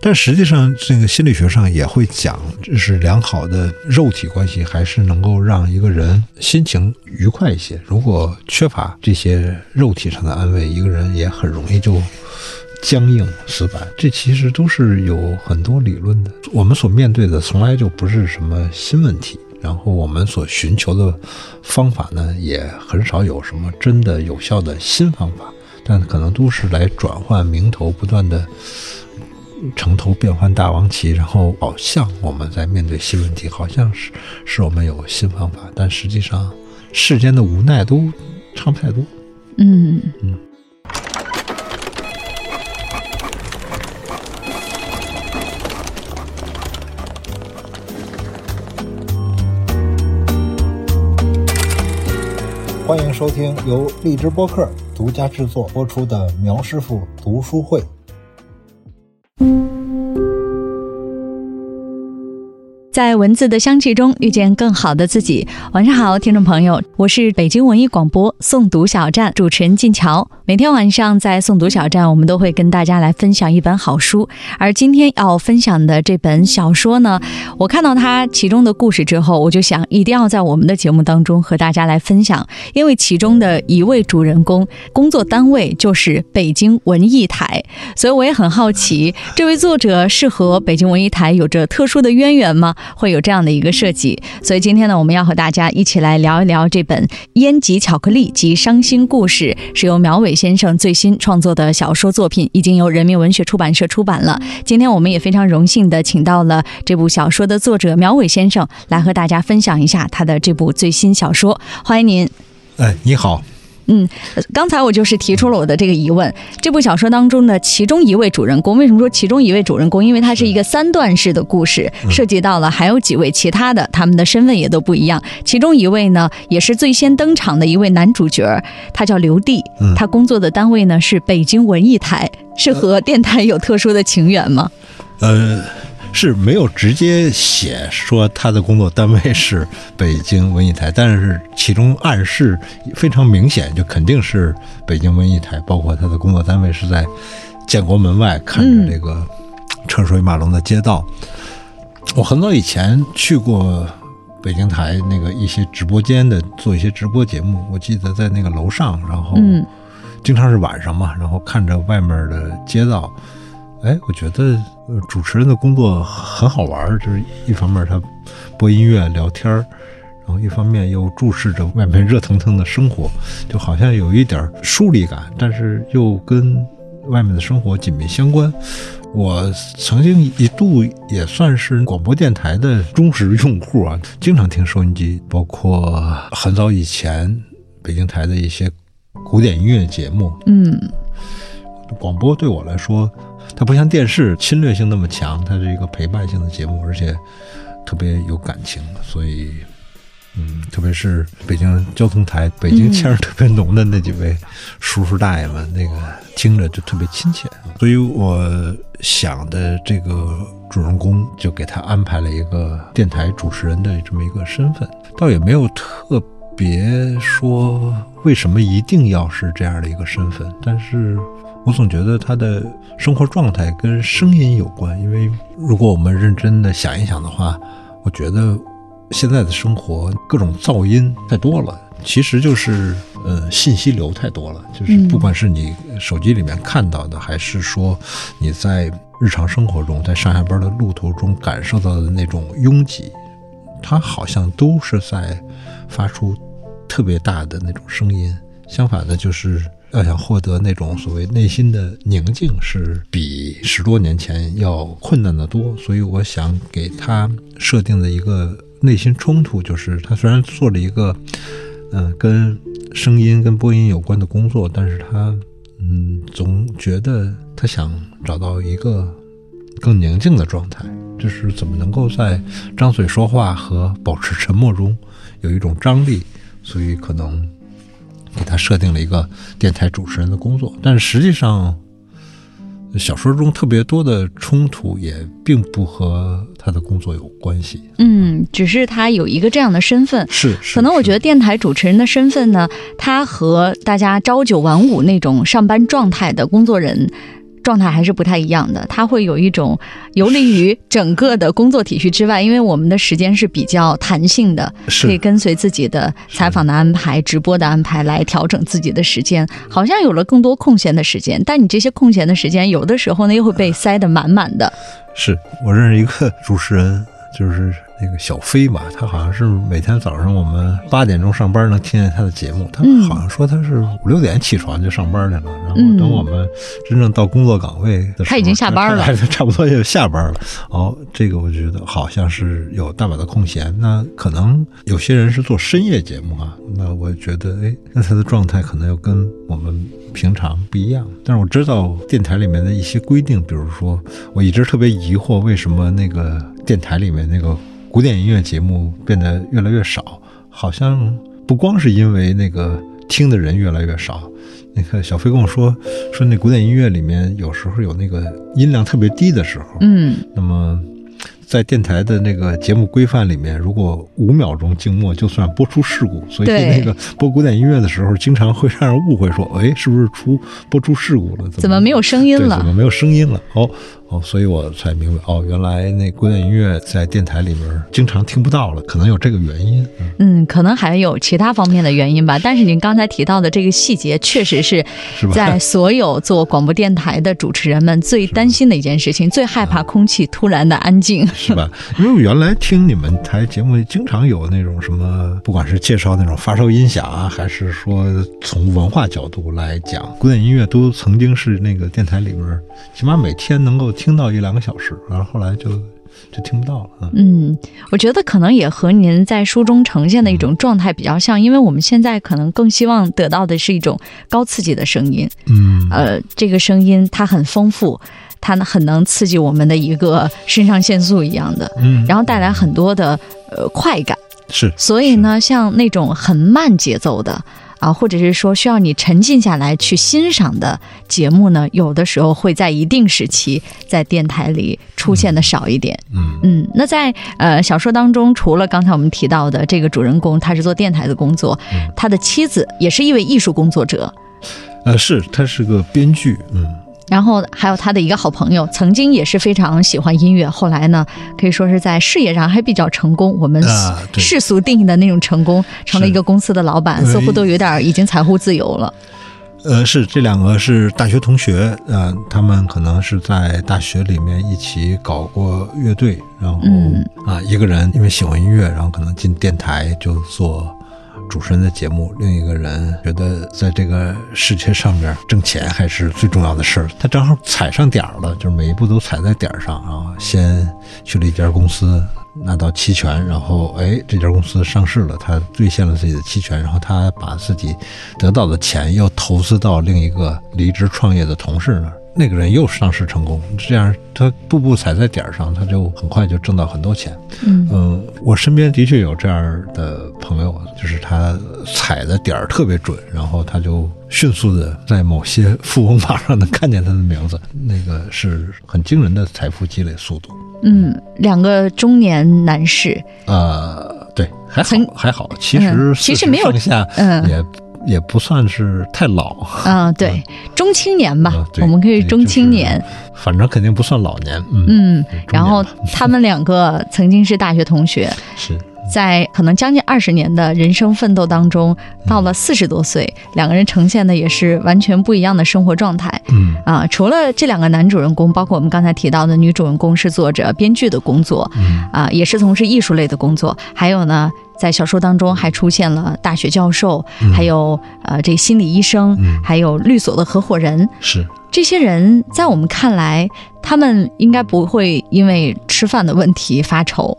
但实际上，这个心理学上也会讲，就是良好的肉体关系，还是能够让一个人心情愉快一些。如果缺乏这些肉体上的安慰，一个人也很容易就僵硬死板。这其实都是有很多理论的。我们所面对的从来就不是什么新问题，然后我们所寻求的方法呢，也很少有什么真的有效的新方法，但可能都是来转换名头，不断的。城头变换大王旗，然后好像我们在面对新问题，好像是是我们有新方法，但实际上世间的无奈都差不太多。嗯嗯。欢迎收听由荔枝播客独家制作播出的苗师傅读书会。在文字的香气中遇见更好的自己。晚上好，听众朋友，我是北京文艺广播诵读小站主持人静乔。每天晚上在诵读小站，我们都会跟大家来分享一本好书。而今天要分享的这本小说呢，我看到它其中的故事之后，我就想一定要在我们的节目当中和大家来分享，因为其中的一位主人公工作单位就是北京文艺台，所以我也很好奇，这位作者是和北京文艺台有着特殊的渊源吗？会有这样的一个设计，所以今天呢，我们要和大家一起来聊一聊这本《烟及巧克力及伤心故事》，是由苗伟先生最新创作的小说作品，已经由人民文学出版社出版了。今天我们也非常荣幸的请到了这部小说的作者苗伟先生来和大家分享一下他的这部最新小说。欢迎您。哎，你好。嗯，刚才我就是提出了我的这个疑问。这部小说当中的其中一位主人公，为什么说其中一位主人公？因为它是一个三段式的故事，涉及到了还有几位其他的，他们的身份也都不一样。其中一位呢，也是最先登场的一位男主角，他叫刘帝，他工作的单位呢是北京文艺台，是和电台有特殊的情缘吗？呃。是没有直接写说他的工作单位是北京文艺台，但是其中暗示非常明显，就肯定是北京文艺台。包括他的工作单位是在建国门外，看着这个车水马龙的街道。我很早以前去过北京台那个一些直播间的做一些直播节目，我记得在那个楼上，然后经常是晚上嘛，然后看着外面的街道。哎，我觉得呃，主持人的工作很好玩儿，就是一方面他播音乐聊天儿，然后一方面又注视着外面热腾腾的生活，就好像有一点疏离感，但是又跟外面的生活紧密相关。我曾经一度也算是广播电台的忠实用户啊，经常听收音机，包括很早以前北京台的一些古典音乐节目。嗯，广播对我来说。它不像电视侵略性那么强，它是一个陪伴性的节目，而且特别有感情，所以，嗯，特别是北京交通台北京腔儿特别浓的那几位叔叔大爷们，那个听着就特别亲切。所以我想的这个主人公就给他安排了一个电台主持人的这么一个身份，倒也没有特别说为什么一定要是这样的一个身份，但是。我总觉得他的生活状态跟声音有关，因为如果我们认真的想一想的话，我觉得现在的生活各种噪音太多了，其实就是呃信息流太多了，就是不管是你手机里面看到的，还是说你在日常生活中在上下班的路途中感受到的那种拥挤，它好像都是在发出特别大的那种声音。相反的，就是。要想获得那种所谓内心的宁静，是比十多年前要困难的多。所以，我想给他设定的一个内心冲突，就是他虽然做了一个，嗯，跟声音、跟播音有关的工作，但是他，嗯，总觉得他想找到一个更宁静的状态。就是怎么能够在张嘴说话和保持沉默中有一种张力。所以，可能。给他设定了一个电台主持人的工作，但是实际上，小说中特别多的冲突也并不和他的工作有关系。嗯，只是他有一个这样的身份。是，可能我觉得电台主持人的身份呢，他和大家朝九晚五那种上班状态的工作人。状态还是不太一样的。它会有一种游离于整个的工作体系之外，因为我们的时间是比较弹性的，可以跟随自己的采访的安排、直播的安排来调整自己的时间，好像有了更多空闲的时间。但你这些空闲的时间，有的时候呢又会被塞得满满的。是我认识一个主持人，就是那个小飞吧，他好像是每天早上我们八点钟上班能听见他的节目，他嗯好像说他是五六点起床就上班去了，然后嗯等我们真正到工作岗位的时候，他已经下班了差不多就下班了。哦，这个我觉得好像是有大把的空闲，那可能有些人是做深夜节目啊，那我觉得哎，那他的状态可能又跟我们平常不一样。但是我知道电台里面的一些规定，比如说，我一直特别疑惑，为什么那个电台里面那个古典音乐节目变得越来越少？好像不光是因为那个听的人越来越少。那个小飞跟我说，说那古典音乐里面有时候有那个音量特别低的时候，嗯，那么，在电台的那个节目规范里面，如果五秒钟静默就算播出事故，所以那个播古典音乐的时候，经常会让人误会说，哎，是不是出播出事故了？怎么没有声音了怎么没有声音了？哦哦，所以我才明白，哦，原来那古典音乐在电台里面经常听不到了，可能有这个原因。嗯嗯，可能还有其他方面的原因吧。但是您刚才提到的这个细节，确实是在所有做广播电台的主持人们最担心的一件事情，最害怕空气突然的安静。是吧？因为我原来听你们台节目，经常有那种什么，不管是介绍那种发烧音响啊，还是说从文化角度来讲，古典音乐都曾经是那个电台里面，起码每天能够听到一两个小时，然后后来就就听不到了啊。嗯，我觉得可能也和您在书中呈现的一种状态比较像，因为我们现在可能更希望得到的是一种高刺激的声音。嗯，呃，这个声音它很丰富，它很能刺激我们的一个肾上腺素一样的，嗯，然后带来很多的呃快感。是所以呢，像那种很慢节奏的啊，或者是说需要你沉浸下来去欣赏的节目呢，有的时候会在一定时期在电台里出现的少一点。嗯。嗯，那在呃小说当中，除了刚才我们提到的这个主人公，他是做电台的工作，嗯。他的妻子也是一位艺术工作者，呃是，他是个编剧，嗯然后还有他的一个好朋友，曾经也是非常喜欢音乐，后来呢，可以说是在事业上还比较成功。我们世俗定义的那种成功，成了一个公司的老板，似乎都有点已经财务自由了。呃，是这两个是大学同学，呃，他们可能是在大学里面一起搞过乐队，然后、嗯啊，一个人因为喜欢音乐，然后可能进电台就做主持人的节目，另一个人觉得在这个世界上面挣钱还是最重要的事儿，他正好踩上点儿了，就是每一步都踩在点儿上啊，先去了一家公司。拿到期权，然后哎，这家公司上市了，他兑现了自己的期权，然后他把自己得到的钱又投资到另一个离职创业的同事那儿，那个人又上市成功，这样他步步踩在点儿上，他就很快就挣到很多钱。嗯嗯，我身边的确有这样的朋友，就是他踩的点儿特别准，然后他就迅速的在某些富翁榜上能看见他的名字，那个是很惊人的财富积累速度。嗯，两个中年男士，呃，对，还好还好，其嗯实其实没有40上下嗯也也不算是太老，嗯、对，中青年吧，啊我们可以中对就是青年。反正肯定不算老年。嗯，嗯，然后 他们两个曾经是大学同学，是在可能将近二十年的人生奋斗当中，到了四十多岁，两个人呈现的也是完全不一样的生活状态嗯啊。除了这两个男主人公，包括我们刚才提到的女主人公是做着编剧的工作嗯啊，也是从事艺术类的工作，还有呢。在小说当中还出现了大学教授，嗯还有呃这心理医生，嗯还有律所的合伙人。是这些人在我们看来，他们应该不会因为吃饭的问题发愁，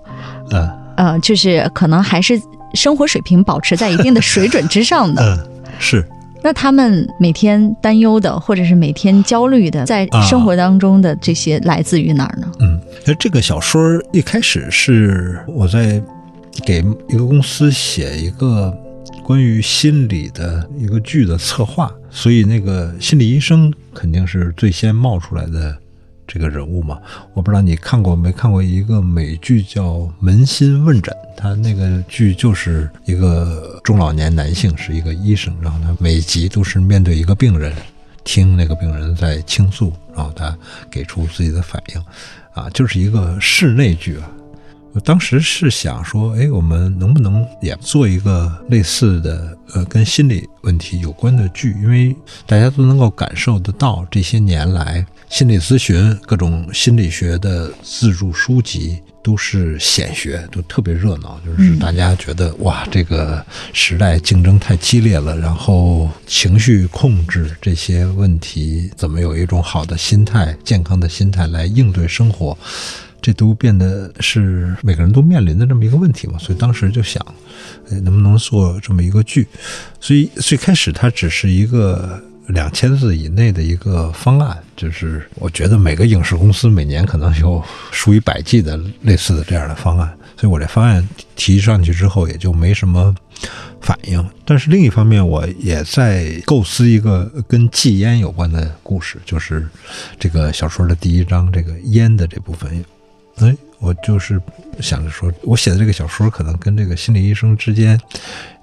呃呃，就是可能还是生活水平保持在一定的水准之上的。嗯是那他们每天担忧的，或者是每天焦虑的，在啊生活当中的这些来自于哪儿呢？嗯，那这个小说一开始是我在给一个公司写一个关于心理的一个剧的策划，所以那个心理医生肯定是最先冒出来的这个人物嘛。我不知道你看过没看过一个美剧叫《扪心问诊》，他那个剧就是一个中老年男性是一个医生，然后他每集都是面对一个病人。听那个病人在倾诉，然后他给出自己的反应，啊，就是一个室内剧啊。我当时是想说，哎，我们能不能也做一个类似的，呃，跟心理问题有关的剧？因为大家都能够感受得到，这些年来心理咨询、各种心理学的自助书籍都是显学，都特别热闹。就是大家觉得，哇，这个时代竞争太激烈了，然后情绪控制这些问题，怎么有一种好的心态、健康的心态来应对生活？这都变得是每个人都面临的这么一个问题嘛，所以当时就想，呃，能不能做这么一个剧？所以最开始它只是一个两千字以内的一个方案，就是我觉得每个影视公司每年可能有数以百计的类似的这样的方案，所以我这方案提上去之后也就没什么反应。但是另一方面，我也在构思一个跟戒烟有关的故事，就是这个小说的第一章这个烟的这部分。哎，我就是想着说，我写的这个小说可能跟这个心理医生之间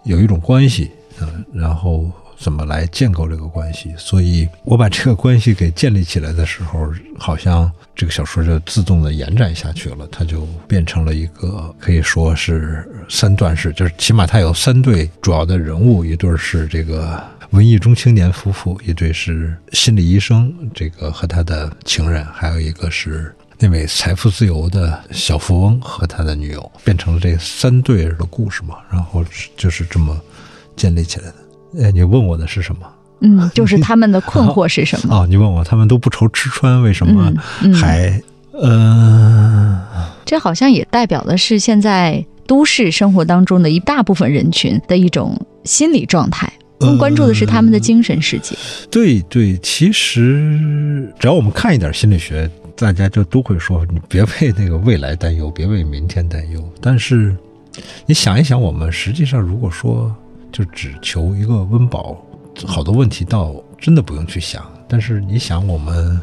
有一种关系，嗯，然后怎么来建构这个关系？所以我把这个关系给建立起来的时候，好像这个小说就自动的延展下去了，它就变成了一个可以说是三段式，就是起码它有三对主要的人物，一对是这个文艺中青年夫妇，一对是心理医生，这个和他的情人，还有一个是。那位财富自由的小富翁和他的女友变成了这三对儿的故事嘛，然后就是这么建立起来的。哎，你问我的是什么？嗯，就是他们的困惑是什么？哦，你问我他们都不愁吃穿，为什么还……嗯，这好像也代表的是现在都市生活当中的一大部分人群的一种心理状态，更关注的是他们的精神世界。对对，其实只要我们看一点心理学。大家就都会说，你别为那个未来担忧，别为明天担忧。但是，你想一想，我们实际上如果说就只求一个温饱，好多问题倒真的不用去想。但是你想，我们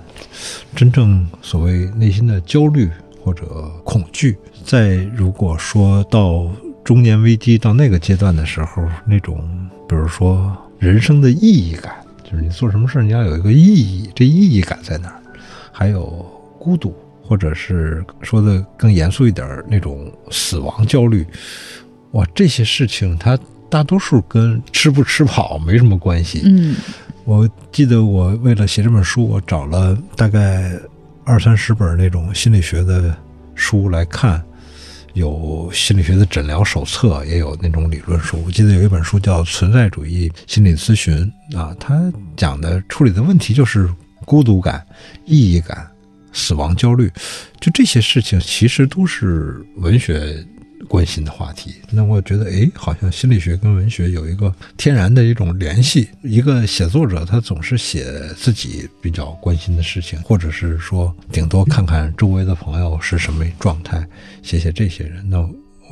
真正所谓内心的焦虑或者恐惧，在如果说到中年危机到那个阶段的时候，那种比如说人生的意义感，就是你做什么事你要有一个意义，这意义感在哪儿？还有。孤独，或者是说的更严肃一点那种死亡焦虑，哇，这些事情它大多数跟吃不吃饱没什么关系。嗯，我记得我为了写这本书，我找了大概二三十本那种心理学的书来看，有心理学的诊疗手册，也有那种理论书。我记得有一本书叫《存在主义心理咨询》啊，它讲的处理的问题就是孤独感、意义感。死亡焦虑，就这些事情，其实都是文学关心的话题。那我觉得，哎，好像心理学跟文学有一个天然的一种联系。一个写作者，他总是写自己比较关心的事情，或者是说，顶多看看周围的朋友是什么状态，写写这些人。那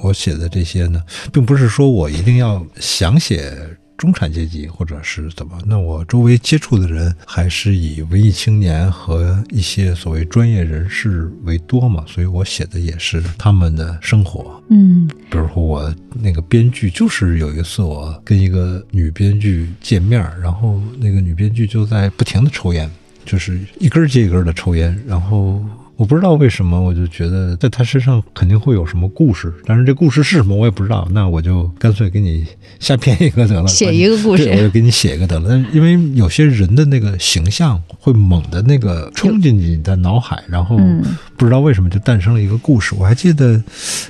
我写的这些呢，并不是说我一定要想写。中产阶级，或者是怎么？那我周围接触的人还是以文艺青年和一些所谓专业人士为多嘛，所以我写的也是他们的生活。嗯，比如说我那个编剧，就是有一次我跟一个女编剧见面，然后那个女编剧就在不停的抽烟，就是一根接一根的抽烟，然后。我不知道为什么，我就觉得在他身上肯定会有什么故事，但是这故事是什么我也不知道。那我就干脆给你瞎编一个得了，写一个故事，我就给你写一个得了。但因为有些人的那个形象会猛的那个冲进你的脑海，然后不知道为什么就诞生了一个故事。我还记得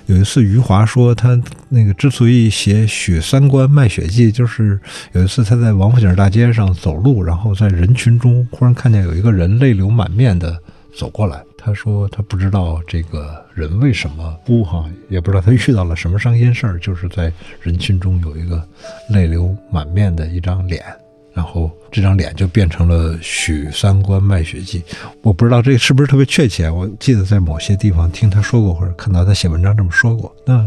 有一次余华说他那个之所以写《许三观卖血记》，就是有一次他在王府井大街上走路，然后在人群中忽然看见有一个人泪流满面的走过来。他说他不知道这个人为什么哭哈，也不知道他遇到了什么伤心事儿，就是在人群中有一个泪流满面的一张脸，然后这张脸就变成了许三观卖血记。我不知道这个是不是特别确切，我记得在某些地方听他说过，或者看到他写文章这么说过。那。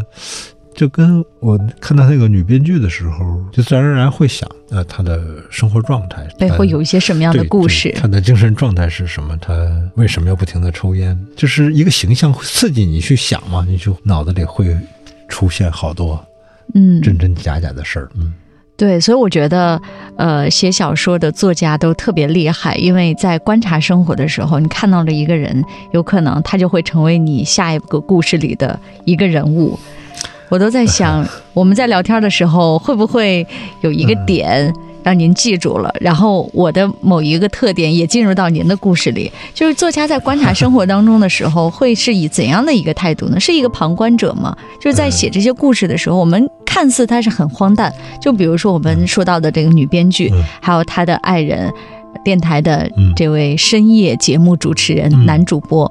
就跟我看到那个女编剧的时候，就自然而然会想，呃，她的生活状态背后有一些什么样的故事？她的精神状态是什么？她为什么要不停的抽烟？就是一个形象会刺激你去想嘛，你就脑子里会出现好多，嗯，真真假假的事儿，嗯。对，所以我觉得，呃，写小说的作家都特别厉害，因为在观察生活的时候，你看到了一个人，有可能他就会成为你下一个故事里的一个人物。我都在想，我们在聊天的时候，会不会有一个点？让您记住了，然后我的某一个特点也进入到您的故事里。就是作家在观察生活当中的时候，会是以怎样的一个态度呢？是一个旁观者吗？就是在写这些故事的时候，我们看似它是很荒诞。就比如说我们说到的这个女编剧，还有她的爱人，电台的这位深夜节目主持人、男主播。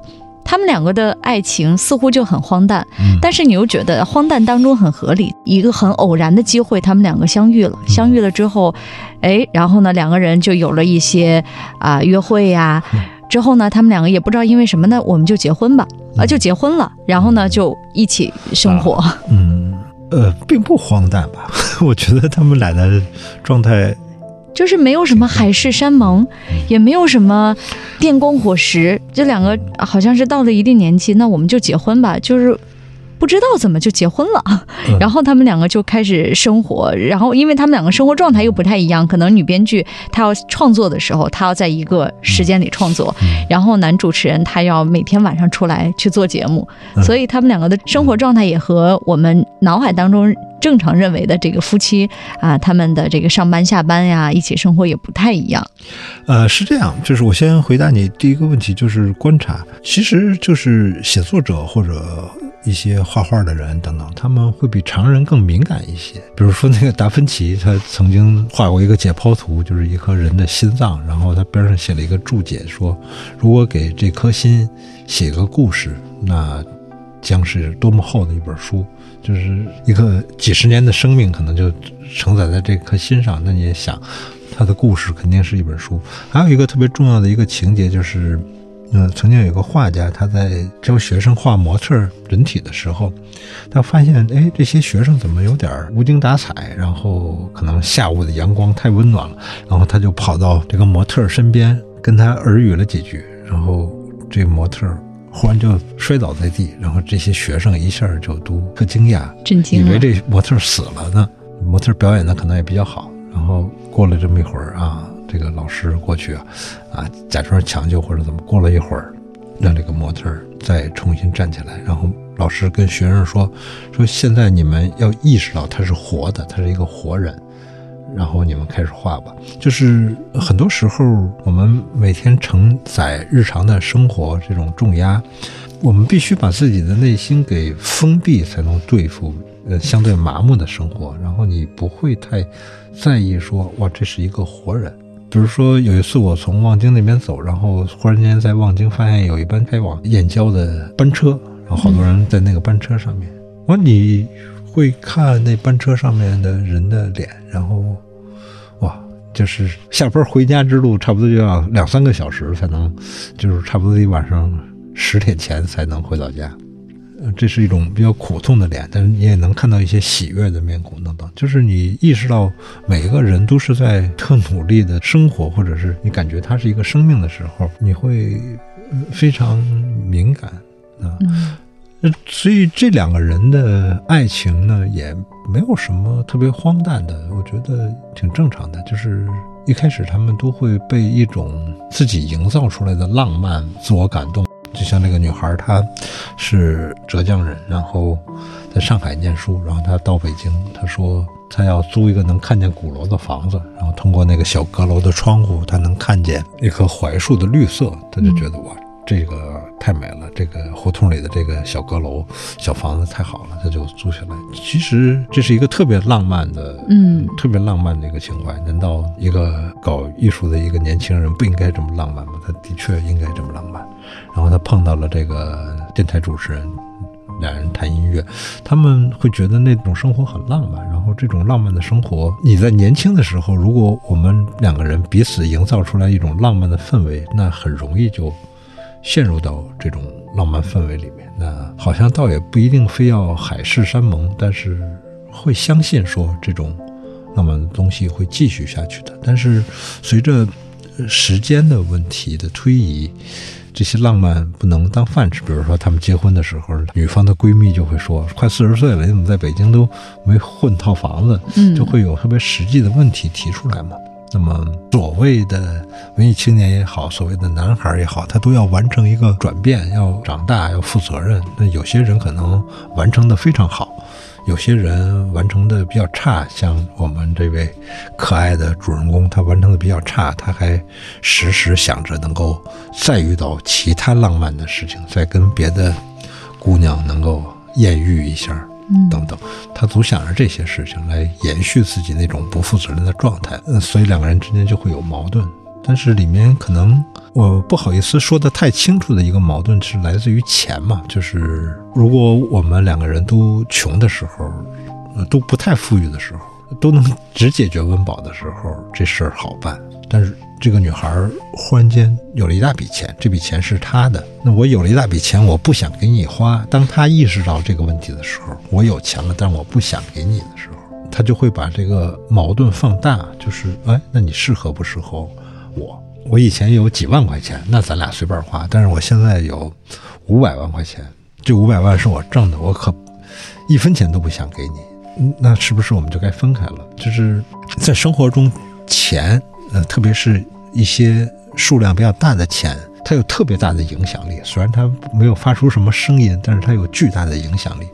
他们两个的爱情似乎就很荒诞，但是你又觉得荒诞当中很合理。一个很偶然的机会，他们两个相遇了。相遇了之后，哎，然后呢，两个人就有了一些啊约会呀。之后呢，他们两个也不知道因为什么呢，我们就结婚吧，啊，就结婚了。然后呢，就一起生活。嗯，呃，并不荒诞吧？我觉得他们俩的状态。就是没有什么海誓山盟，也没有什么电光火石，这两个好像是到了一定年纪，那我们就结婚吧，就是。不知道怎么就结婚了，然后他们两个就开始生活，然后因为他们两个生活状态又不太一样，可能女编剧她要创作的时候，她要在一个时间里创作，然后男主持人他要每天晚上出来去做节目，所以他们两个的生活状态也和我们脑海当中正常认为的这个夫妻啊，他们的这个上班下班呀，一起生活也不太一样。呃，是这样，就是我先回答你第一个问题，就是观察，其实就是写作者或者。一些画画的人等等，他们会比常人更敏感一些。比如说那个达芬奇，他曾经画过一个解剖图，就是一颗人的心脏，然后他边上写了一个注解，说如果给这颗心写个故事，那将是多么厚的一本书，就是一个几十年的生命可能就承载在这颗心上。那你也想，他的故事肯定是一本书。还有一个特别重要的一个情节就是。嗯，曾经有个画家，他在教学生画模特人体的时候，他发现，哎，这些学生怎么有点无精打采？然后可能下午的阳光太温暖了，然后他就跑到这个模特身边，跟他耳语了几句，然后这模特忽然就摔倒在地，然后这些学生一下就都特惊讶，震惊，以为这模特死了呢。模特表演的可能也比较好，然后过了这么一会儿啊。这个老师过去啊，啊，假装抢救或者怎么，过了一会儿，让这个模特再重新站起来，然后老师跟学生说，说现在你们要意识到他是活的，他是一个活人，然后你们开始画吧。就是很多时候我们每天承载日常的生活这种重压，我们必须把自己的内心给封闭，才能对付呃相对麻木的生活。然后你不会太在意说，哇，这是一个活人。比如说有一次我从望京那边走，然后忽然间在望京发现有一班开往燕郊的班车，然后好多人在那个班车上面。我说你会看那班车上面的人的脸，然后哇，就是下班回家之路差不多就要两三个小时才能，就是差不多一晚上十点前才能回到家。这是一种比较苦痛的脸，但是你也能看到一些喜悦的面孔等等。就是你意识到每一个人都是在特努力的生活，或者是你感觉他是一个生命的时候，你会非常敏感啊。所以这两个人的爱情呢，也没有什么特别荒诞的，我觉得挺正常的。就是一开始他们都会被一种自己营造出来的浪漫自我感动。就像那个女孩，她是浙江人，然后在上海念书，然后她到北京，她说她要租一个能看见鼓楼的房子，然后通过那个小阁楼的窗户，她能看见一棵槐树的绿色，她就觉得哇，这个太美了，这个胡同里的这个小阁楼、小房子太好了，他就租下来。其实这是一个特别浪漫的，嗯，特别浪漫的一个情怀。难道一个搞艺术的一个年轻人不应该这么浪漫吗？他的确应该这么浪漫。然后他碰到了这个电台主持人，两人谈音乐，他们会觉得那种生活很浪漫。然后这种浪漫的生活，你在年轻的时候，如果我们两个人彼此营造出来一种浪漫的氛围，那很容易就陷入到这种浪漫氛围里面。那好像倒也不一定非要海誓山盟，但是会相信说这种浪漫的东西会继续下去的。但是随着时间的问题的推移。这些浪漫不能当饭吃。比如说他们结婚的时候，女方的闺蜜就会说：“快四十岁了，你怎么在北京都没混套房子？”嗯，就会有特别实际的问题提出来嘛。那么所谓的文艺青年也好，所谓的男孩也好，他都要完成一个转变，要长大，要负责任。那有些人可能完成的非常好。有些人完成的比较差，像我们这位可爱的主人公，他完成的比较差，他还时时想着能够再遇到其他浪漫的事情，再跟别的姑娘能够艳遇一下，等等，他总想着这些事情来延续自己那种不负责任的状态，所以两个人之间就会有矛盾。但是里面可能我不好意思说的太清楚的一个矛盾是来自于钱嘛，就是如果我们两个人都穷的时候，都不太富裕的时候，都能只解决温饱的时候，这事儿好办。但是这个女孩忽然间有了一大笔钱，这笔钱是她的，那我有了一大笔钱，我不想给你花。当她意识到这个问题的时候，我有钱了，但我不想给你的时候，她就会把这个矛盾放大，就是哎，那你适合不适合？我我以前有几万块钱，那咱俩随便花。但是我现在有五百万块钱，这五百万是我挣的，我可一分钱都不想给你。那是不是我们就该分开了？就是在生活中，钱，呃，特别是一些数量比较大的钱，它有特别大的影响力。虽然它没有发出什么声音，但是它有巨大的影响力。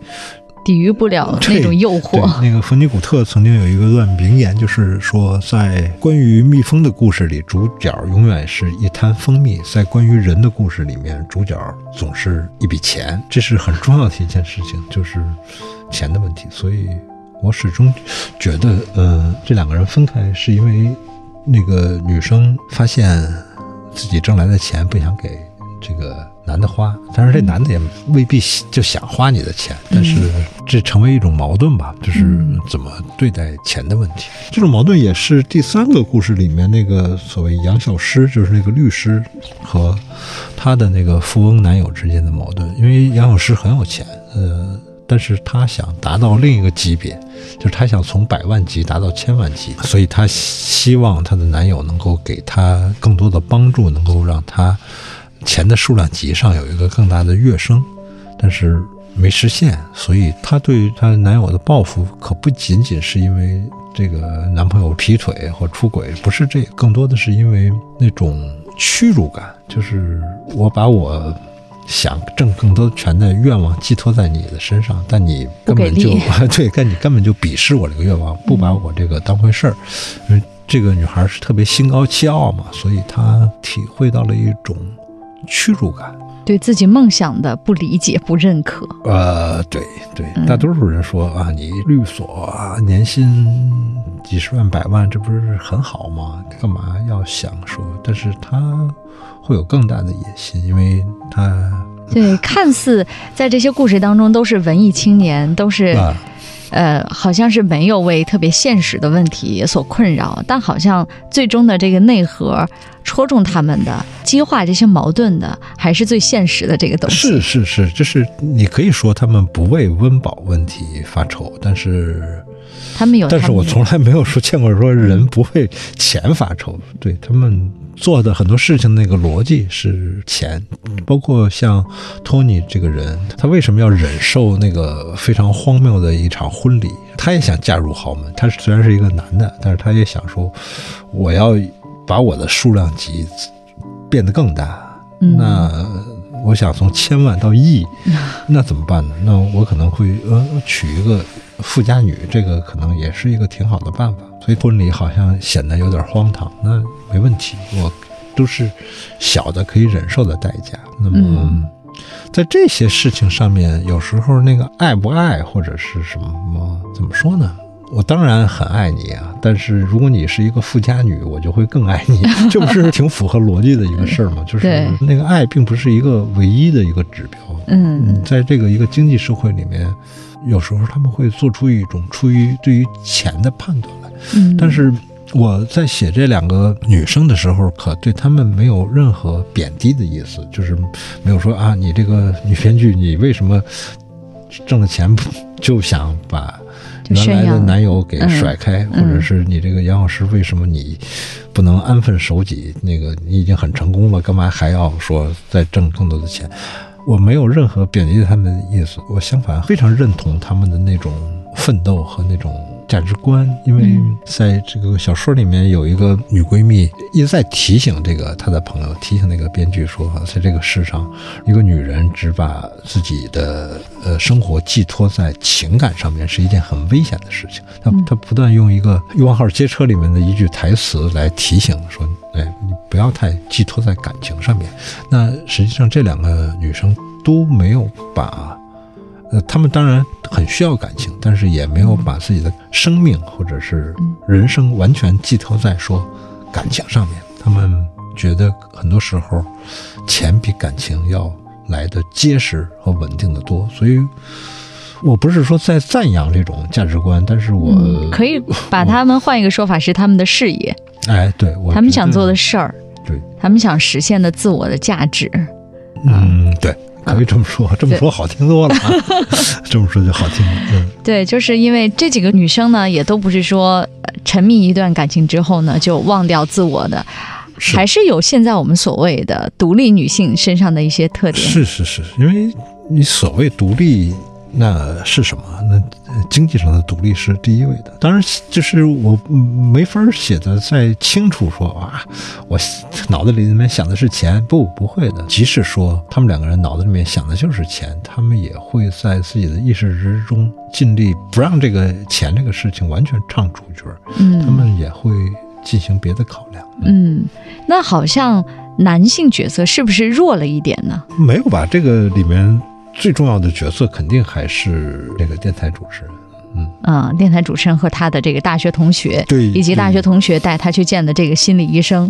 抵御不了那种诱惑。那个弗尼古特曾经有一个段名言，就是说，在关于蜜蜂的故事里，主角永远是一滩蜂蜜；在关于人的故事里面，主角总是一笔钱。这是很重要的一件事情，就是钱的问题。所以我始终觉得，呃，这两个人分开是因为那个女生发现自己挣来的钱不想给这个。男的花，但是这男的也未必就想花你的钱，但是这成为一种矛盾吧，就是怎么对待钱的问题。这种矛盾也是第三个故事里面那个所谓杨小诗，就是那个律师和他的那个富翁男友之间的矛盾。因为杨小诗很有钱，呃，但是他想达到另一个级别，就是他想从百万级达到千万级，所以他希望他的男友能够给他更多的帮助，能够让他。钱的数量级上有一个更大的跃升，但是没实现，所以她对于她男友的报复可不仅仅是因为这个男朋友劈腿或出轨，不是这，更多的是因为那种屈辱感，就是我把我想挣更多钱的愿望寄托在你的身上，但你根本就 对，但你根本就鄙视我这个愿望，不把我这个当回事儿。因为这个女孩是特别心高气傲嘛，所以她体会到了一种。屈辱感，对自己梦想的不理解、不认可。呃，对对，大多数人说啊，你律所啊，年薪几十万、百万，这不是很好吗？干嘛要想说？但是他会有更大的野心，因为他对，看似在这些故事当中都是文艺青年，都是。呃，好像是没有为特别现实的问题所困扰，但好像最终的这个内核戳中他们的、激化这些矛盾的，还是最现实的这个东西。是是是，就是你可以说他们不为温饱问题发愁，但是他们有，但是我从来没有说见过说人不为钱发愁，对他们。做的很多事情那个逻辑是钱，包括像托尼这个人，他为什么要忍受那个非常荒谬的一场婚礼？他也想嫁入豪门。他虽然是一个男的，但是他也想说，我要把我的数量级变得更大。那我想从千万到亿，那怎么办呢？那我可能会呃娶一个富家女，这个可能也是一个挺好的办法。所以婚礼好像显得有点荒唐。那没问题，我都是小的可以忍受的代价。那么，在这些事情上面，有时候那个爱不爱或者是什么，怎么说呢？我当然很爱你啊，但是如果你是一个富家女，我就会更爱你。这不是挺符合逻辑的一个事儿吗？就是那个爱并不是一个唯一的一个指标。嗯，在这个一个经济社会里面，有时候他们会做出一种出于对于钱的判断。来，但是我在写这两个女生的时候，可对她们没有任何贬低的意思，就是没有说啊，你这个女编剧，你为什么挣了钱就想把原来的男友给嗯甩开，嗯或者是你这个杨老师为什么你不能安分守己？那个你已经很成功了，干嘛还要说再挣更多的钱？我没有任何贬低他们的意思，我相反非常认同他们的那种奋斗和那种价值观，因为嗯在这个小说里面有一个女闺蜜一直在提醒这个她的朋友，提醒那个编剧说，在这个世上，一个女人只把自己的呃生活寄托在情感上面是一件很危险的事情。她嗯她不断用一个《欲望号街车》里面的一句台词来提醒说，哎，你不要太寄托在感情上面。那实际上这两个女生都没有把。呃，他们当然很需要感情，但是也没有把自己的生命或者是人生完全寄托在说感情上面。他们觉得很多时候，钱比感情要来的结实和稳定的多。所以，我不是说在赞扬这种价值观，但是我、嗯可以把他们换一个说法是他们的事业，哎，对我他们想做的事儿，对，他们想实现的自我的价值。嗯，对，可以这么说，这么说好听多了啊，这么说就好听了。嗯，对，就是因为这几个女生呢，也都不是说呃沉迷一段感情之后呢就忘掉自我的，是还是有现在我们所谓的独立女性身上的一些特点。是是是，因为你所谓独立，那是什么？那呃经济上的独立是第一位的。当然，就是我嗯没法写的再清楚说啊，我脑子里面想的是钱，不，不会的。即使说他们两个人脑子里面想的就是钱，他们也会在自己的意识之中尽力不让这个钱这个事情完全唱主角，嗯，他们也会进行别的考量。嗯，那好像男性角色是不是弱了一点呢？没有吧？这个里面最重要的角色肯定还是这个电台主持人。嗯，啊、电台主持人和他的这个大学同学，对以及大学同学带他去见的这个心理医生。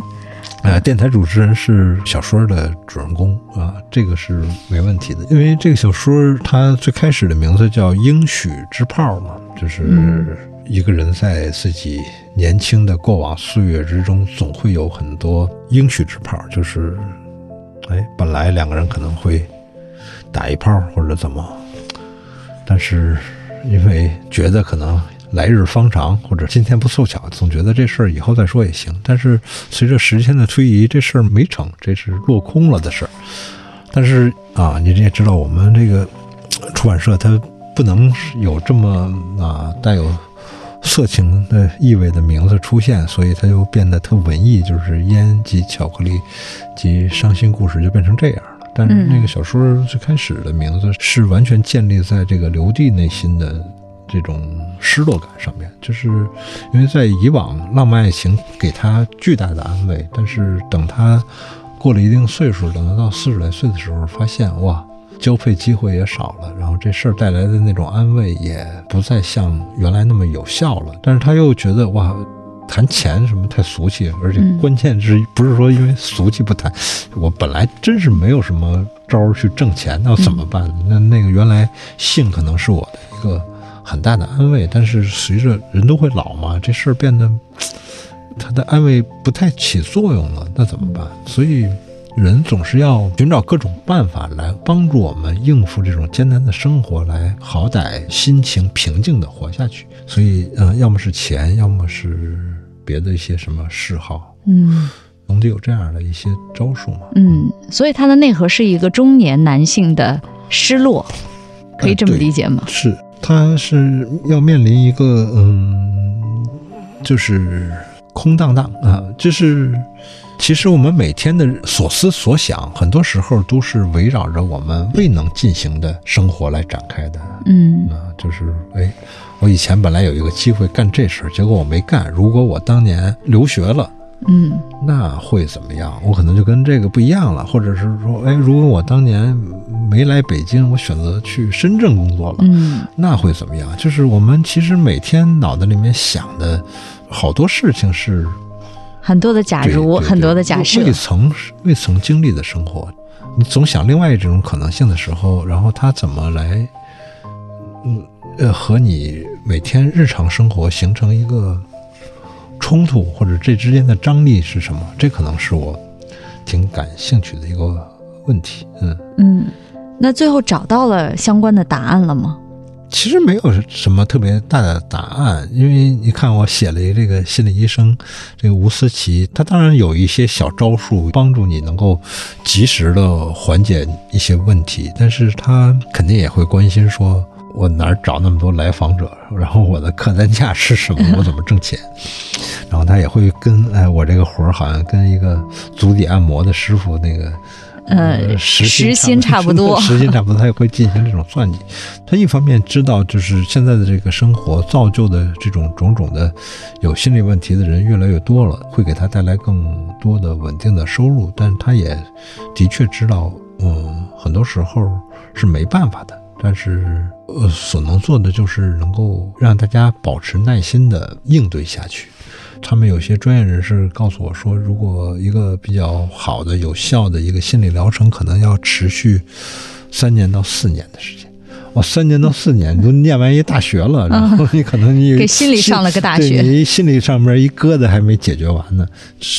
呃，电台主持人是小说的主人公啊，这个是没问题的，因为这个小说它最开始的名字叫《应许之炮》嘛，就是嗯一个人在自己年轻的过往岁月之中，总会有很多应许之炮，就是，哎，本来两个人可能会打一炮或者怎么，但是因为觉得可能来日方长，或者今天不凑巧，总觉得这事儿以后再说也行。但是随着时间的推移，这事儿没成，这是落空了的事儿。但是啊，你也知道，我们这个出版社它不能有这么啊带有色情的意味的名字出现，所以它就变得特文艺，就是烟及巧克力及伤心故事就变成这样。但是那个小说最开始的名字是完全建立在这个刘帝内心的这种失落感上面，就是因为在以往浪漫爱情给他巨大的安慰，但是等他过了一定岁数，等他到四十来岁的时候，发现哇，交配机会也少了，然后这事儿带来的那种安慰也不再像原来那么有效了。但是他又觉得哇，谈钱什么太俗气，而且嗯关键是不是说因为俗气不谈，我本来真是没有什么招儿去挣钱，那怎么办？那那个原来性可能是我的一个很大的安慰，但是随着人都会老嘛，这事儿变得他的安慰不太起作用了，那怎么办？所以人总是要寻找各种办法来帮助我们应付这种艰难的生活，来好歹心情平静的活下去。所以，呃，要么是钱，要么是别的一些什么嗜好，嗯总得有这样的一些招数嘛。嗯，所以他的内核是一个中年男性的失落，可以这么理解吗？是，他是要面临一个嗯，就是空荡荡啊，就是其实我们每天的所思所想，很多时候都是围绕着我们未能进行的生活来展开的。嗯啊，就是哎，我以前本来有一个机会干这事儿，结果我没干。如果我当年留学了，嗯那会怎么样？我可能就跟这个不一样了，或者是说，哎，如果我当年没来北京，我选择去深圳工作了，嗯那会怎么样？就是我们其实每天脑子里面想的好多事情是很多的假如，很多的假设未。曾未曾经历的生活，你总想另外一种可能性的时候，然后他怎么来，嗯呃，和你每天日常生活形成一个冲突，或者这之间的张力是什么？这可能是我挺感兴趣的一个问题。嗯，嗯，那最后找到了相关的答案了吗？其实没有什么特别大的答案，因为你看我写了一这个心理医生，这个吴思琪，他当然有一些小招数帮助你能够及时的缓解一些问题，但是他肯定也会关心说，我哪儿找那么多来访者，然后我的客单价是什么，我怎么挣钱，然后他也会跟，哎，我这个活儿好像跟一个足底按摩的师傅那个。呃，时薪差不多，时薪差不多，他也会进行这种算计。他一方面知道，就是现在的这个生活造就的这种种种的有心理问题的人越来越多了，会给他带来更多的稳定的收入。但是他也的确知道，嗯，很多时候是没办法的。但是，呃，所能做的就是能够让大家保持耐心的应对下去。他们有些专业人士告诉我说，如果一个比较好的、有效的一个心理疗程，可能要持续三年到四年的时间。哇，三年到四年，都念完一大学了，然后你可能你给心理上了个大学，你心理上面一疙瘩还没解决完呢。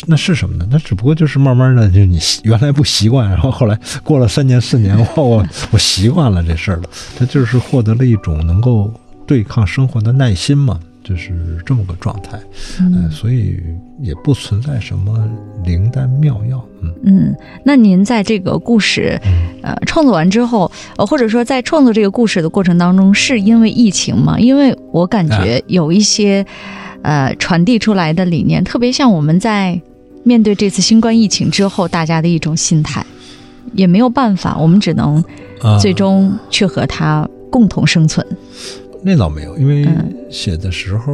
那是什么呢？那只不过就是慢慢的，就是你原来不习惯，然后后来过了三年四年，我我我习惯了这事儿了。他就是获得了一种能够对抗生活的耐心嘛。就是这么个状态，嗯，所以也不存在什么灵丹妙药，嗯嗯。那您在这个故事，呃，创作完之后，呃，或者说在创作这个故事的过程当中，是因为疫情吗？因为我感觉有一些，呃，传递出来的理念，特别像我们在面对这次新冠疫情之后，大家的一种心态，也没有办法，我们只能最终去和它共同生存。那倒没有，因为写的时候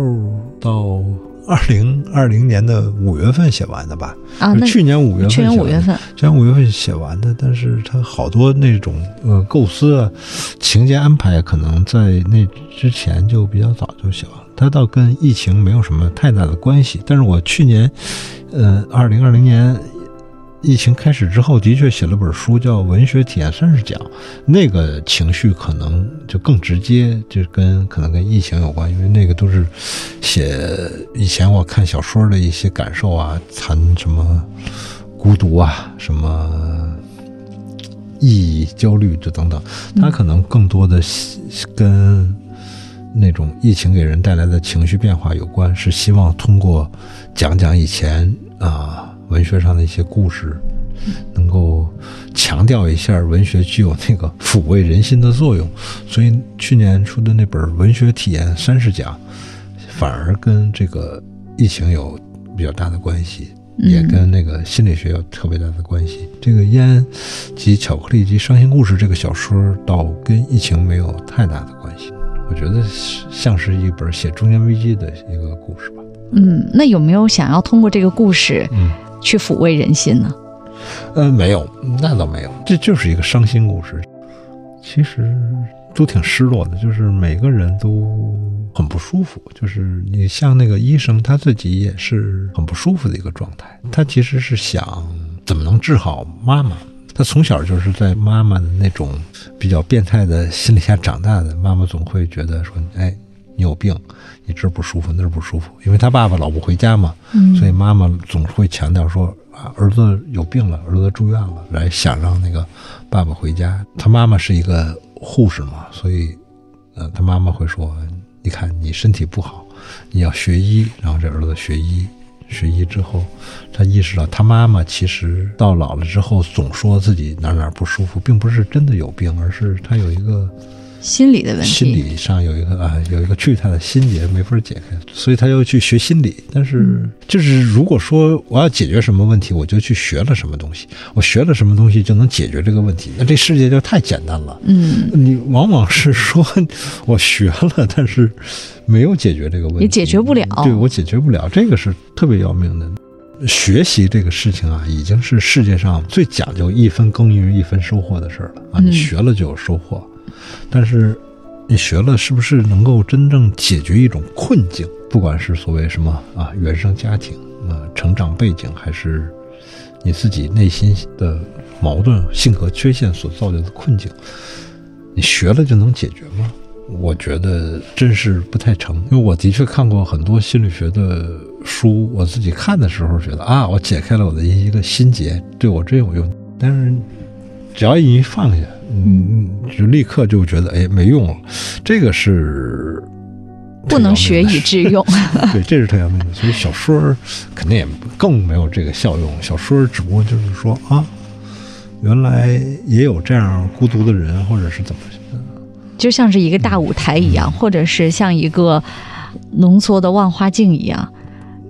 到二零二零年的五月份写完的吧？啊，去年五月份，去年五月份，去年五月份写完的。但是他好多那种呃构思啊、情节安排，可能在那之前就比较早就写完。它倒跟疫情没有什么太大的关系。但是我去年，呃，二零二零年。疫情开始之后，的确写了本书，叫《文学体验三十讲》，那个情绪可能就更直接，就跟可能跟疫情有关，因为那个都是写以前我看小说的一些感受啊，谈什么孤独啊，什么意义、焦虑这等等，它可能更多的跟那种疫情给人带来的情绪变化有关，是希望通过讲讲以前啊。文学上的一些故事，能够强调一下文学具有那个抚慰人心的作用，所以去年出的那本《文学体验三十讲》，反而跟这个疫情有比较大的关系，也跟那个心理学有特别大的关系。这个《烟及巧克力及伤心故事》这个小说，倒跟疫情没有太大的关系。我觉得像是一本写中年危机的一个故事吧。嗯，那有没有想要通过这个故事？嗯。去抚慰人心呢？呃，没有，那倒没有，这就是一个伤心故事。其实都挺失落的，就是每个人都很不舒服。就是你像那个医生，他自己也是很不舒服的一个状态。他其实是想怎么能治好妈妈。他从小就是在妈妈的那种比较变态的心理下长大的。妈妈总会觉得说：“哎，你有病。”你这不舒服，那儿不舒服，因为他爸爸老不回家嘛，所以妈妈总会强调说啊，儿子有病了，儿子住院了，来想让那个爸爸回家。他妈妈是一个护士嘛，所以呃，他妈妈会说，你看你身体不好，你要学医。然后这儿子学医，学医之后，他意识到他妈妈其实到老了之后总说自己哪哪不舒服，并不是真的有病，而是他有一个。心理的问题，心理上有一个啊，有一个巨大的心结没法解开，所以他又去学心理。但是，就是如果说我要解决什么问题，我就去学了什么东西，我学了什么东西就能解决这个问题，那这世界就太简单了。嗯，你往往是说我学了，但是没有解决这个问题，也解决不了。对我解决不了，这个是特别要命的。学习这个事情啊，已经是世界上最讲究一分耕耘一分收获的事儿了啊！你学了就有收获。但是，你学了是不是能够真正解决一种困境？不管是所谓什么啊，原生家庭啊，成长背景，还是你自己内心的矛盾、性格缺陷所造就的困境，你学了就能解决吗？我觉得真是不太成。因为我的确看过很多心理学的书，我自己看的时候觉得啊，我解开了我的一个心结，对我真有用。但是，只要一放下。嗯，就立刻就觉得哎没用了，这个是不能学以致用。对，这是特要命的。所以小说肯定也更没有这个效用。小说只不过就是说啊，原来也有这样孤独的人，或者是怎么，就像是一个大舞台一样，或者是像一个浓缩的万花镜一样。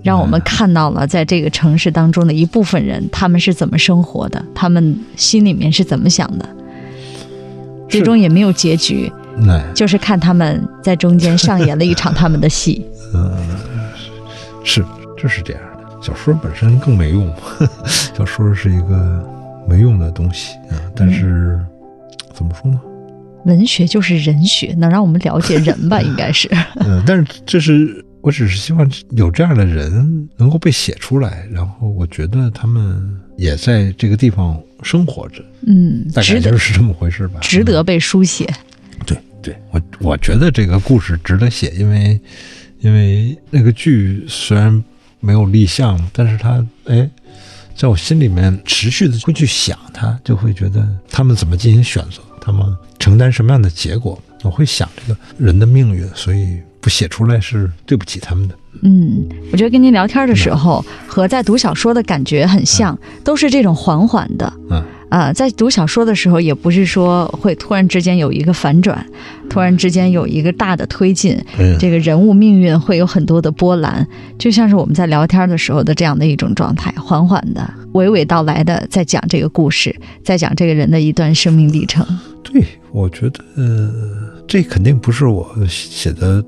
让我们看到了在这个城市当中的一部分人，他们是怎么生活的，他们心里面是怎么想的。最终也没有结局，就是看他们在中间上演了一场他们的戏。嗯，是，就是这样的。小说本身更没用，小说是一个没用的东西啊。但是怎么说呢？文学就是人学，能让我们了解人吧？应该是。嗯，但是这是。我只是希望有这样的人能够被写出来，然后我觉得他们也在这个地方生活着，嗯，大概就是这么回事吧，值得被书写。对，对我我觉得这个故事值得写，因为因为那个剧虽然没有立项，但是它哎，在我心里面持续的会去想它，就会觉得他们怎么进行选择，他们承担什么样的结果，我会想这个人的命运，所以。不写出来是对不起他们的。嗯，我觉得跟您聊天的时候和在读小说的感觉很像，都是这种缓缓的。嗯啊，在读小说的时候，也不是说会突然之间有一个反转，突然之间有一个大的推进，这个人物命运会有很多的波澜，就像是我们在聊天的时候的这样的一种状态，缓缓的、娓娓道来的在讲这个故事，在讲这个人的一段生命历程。对，我觉得这肯定不是我写的。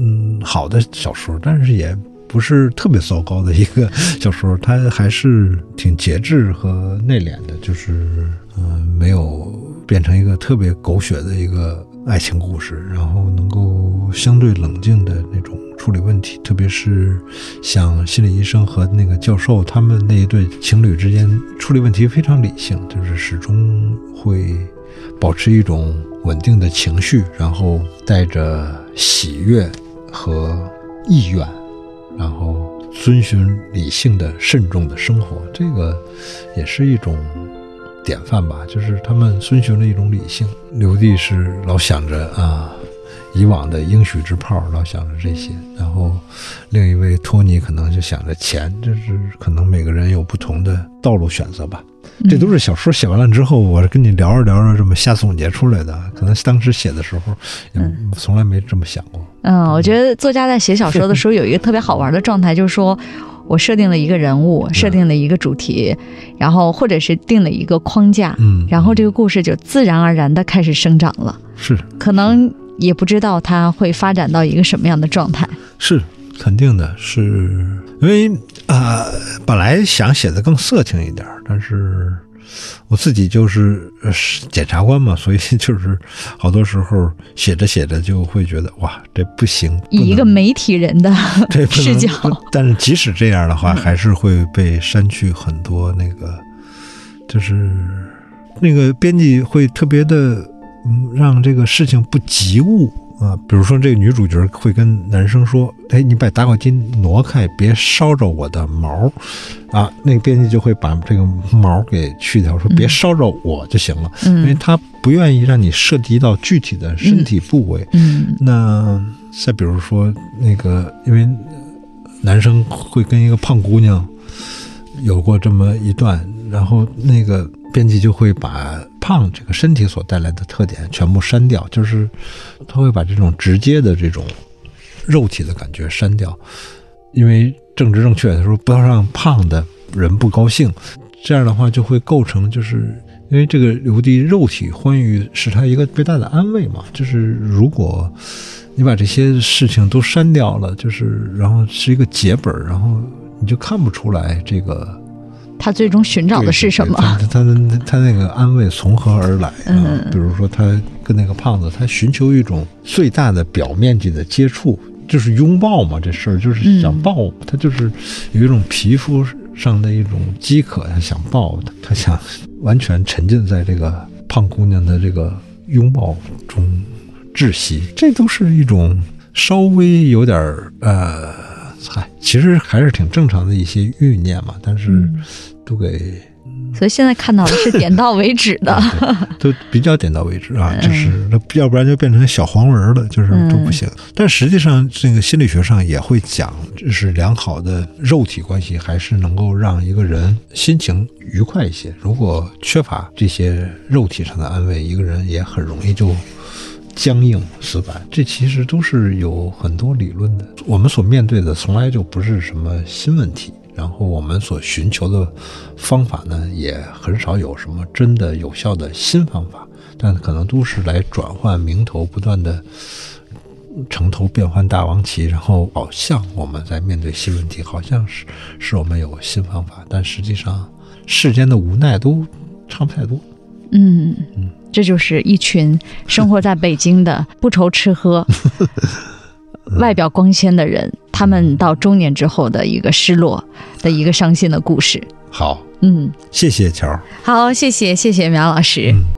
嗯，好的小说，但是也不是特别糟糕的一个 小说，它还是挺节制和内敛的，就是嗯，没有变成一个特别狗血的一个爱情故事，然后能够相对冷静的那种处理问题，特别是像心理医生和那个教授他们那一对情侣之间处理问题非常理性，就是始终会保持一种。稳定的情绪，然后带着喜悦和意愿，然后遵循理性的、慎重的生活，这个也是一种典范吧。就是他们遵循了一种理性。刘帝是老想着啊，以往的应许之炮，老想着这些。然后另一位托尼可能就想着钱，就是可能每个人有不同的道路选择吧。这都是小说写完了之后，我跟你聊着聊着这么瞎总结出来的。可能当时写的时候，嗯，从来没这么想过。嗯，我觉得作家在写小说的时候有一个特别好玩的状态，就是说我设定了一个人物，设定了一个主题，然后或者是定了一个框架，嗯，然后这个故事就自然而然的开始生长了。是，可能也不知道它会发展到一个什么样的状态。是。肯定的，是因为啊，本来想写的更色情一点，但是我自己就是检察官嘛，所以就是好多时候写着写着就会觉得哇，这不行。以 一个媒体人的 视角，但是即使这样的话，还是会被删去很多那个，就是那个编辑会特别的嗯，让这个事情不及物。啊，比如说这个女主角会跟男生说：“哎，你把打火机挪开，别烧着我的毛。”啊，那个编辑就会把这个毛给去掉，说别烧着我就行了，因为他不愿意让你涉及到具体的身体部位。嗯，那再比如说那个，因为男生会跟一个胖姑娘有过这么一段，然后那个编辑就会把。胖这个身体所带来的特点全部删掉，就是他会把这种直接的这种肉体的感觉删掉，因为政治正确，他说不要让胖的人不高兴，这样的话就会构成，就是因为这个刘帝肉体欢愉是他一个最大的安慰嘛，就是如果你把这些事情都删掉了，就是然后是一个结本，然后你就看不出来这个。他最终寻找的是什么？他他的他那个安慰从何而来？嗯，比如说他跟那个胖子，他寻求一种最大的表面积的接触，就是拥抱嘛。这事儿就是想抱，他就是有一种皮肤上的一种饥渴，他想抱他，他想完全沉浸在这个胖姑娘的这个拥抱中窒息。这都是一种稍微有点呃。嗨，其实还是挺正常的一些欲念嘛，但是都给所以现在看到的是点到为止的。都比较点到为止啊，嗯就是那要不然就变成小黄文了，就是都不行。但实际上，这个心理学上也会讲，就是良好的肉体关系还是能够让一个人心情愉快一些。如果缺乏这些肉体上的安慰，一个人也很容易就僵硬死板。这其实都是有很多理论的。我们所面对的从来就不是什么新问题。然后我们所寻求的方法呢，也很少有什么真的有效的新方法，但可能都是来转换名头，不断的城头变换大王旗，然后好像我们在面对新问题，好像是是我们有新方法，但实际上世间的无奈都差不太多。嗯，这就是一群生活在北京的不愁吃喝、外表光鲜的人，他们到中年之后的一个失落的一个伤心的故事。好，嗯，谢谢乔。好，谢谢谢谢苗老师。嗯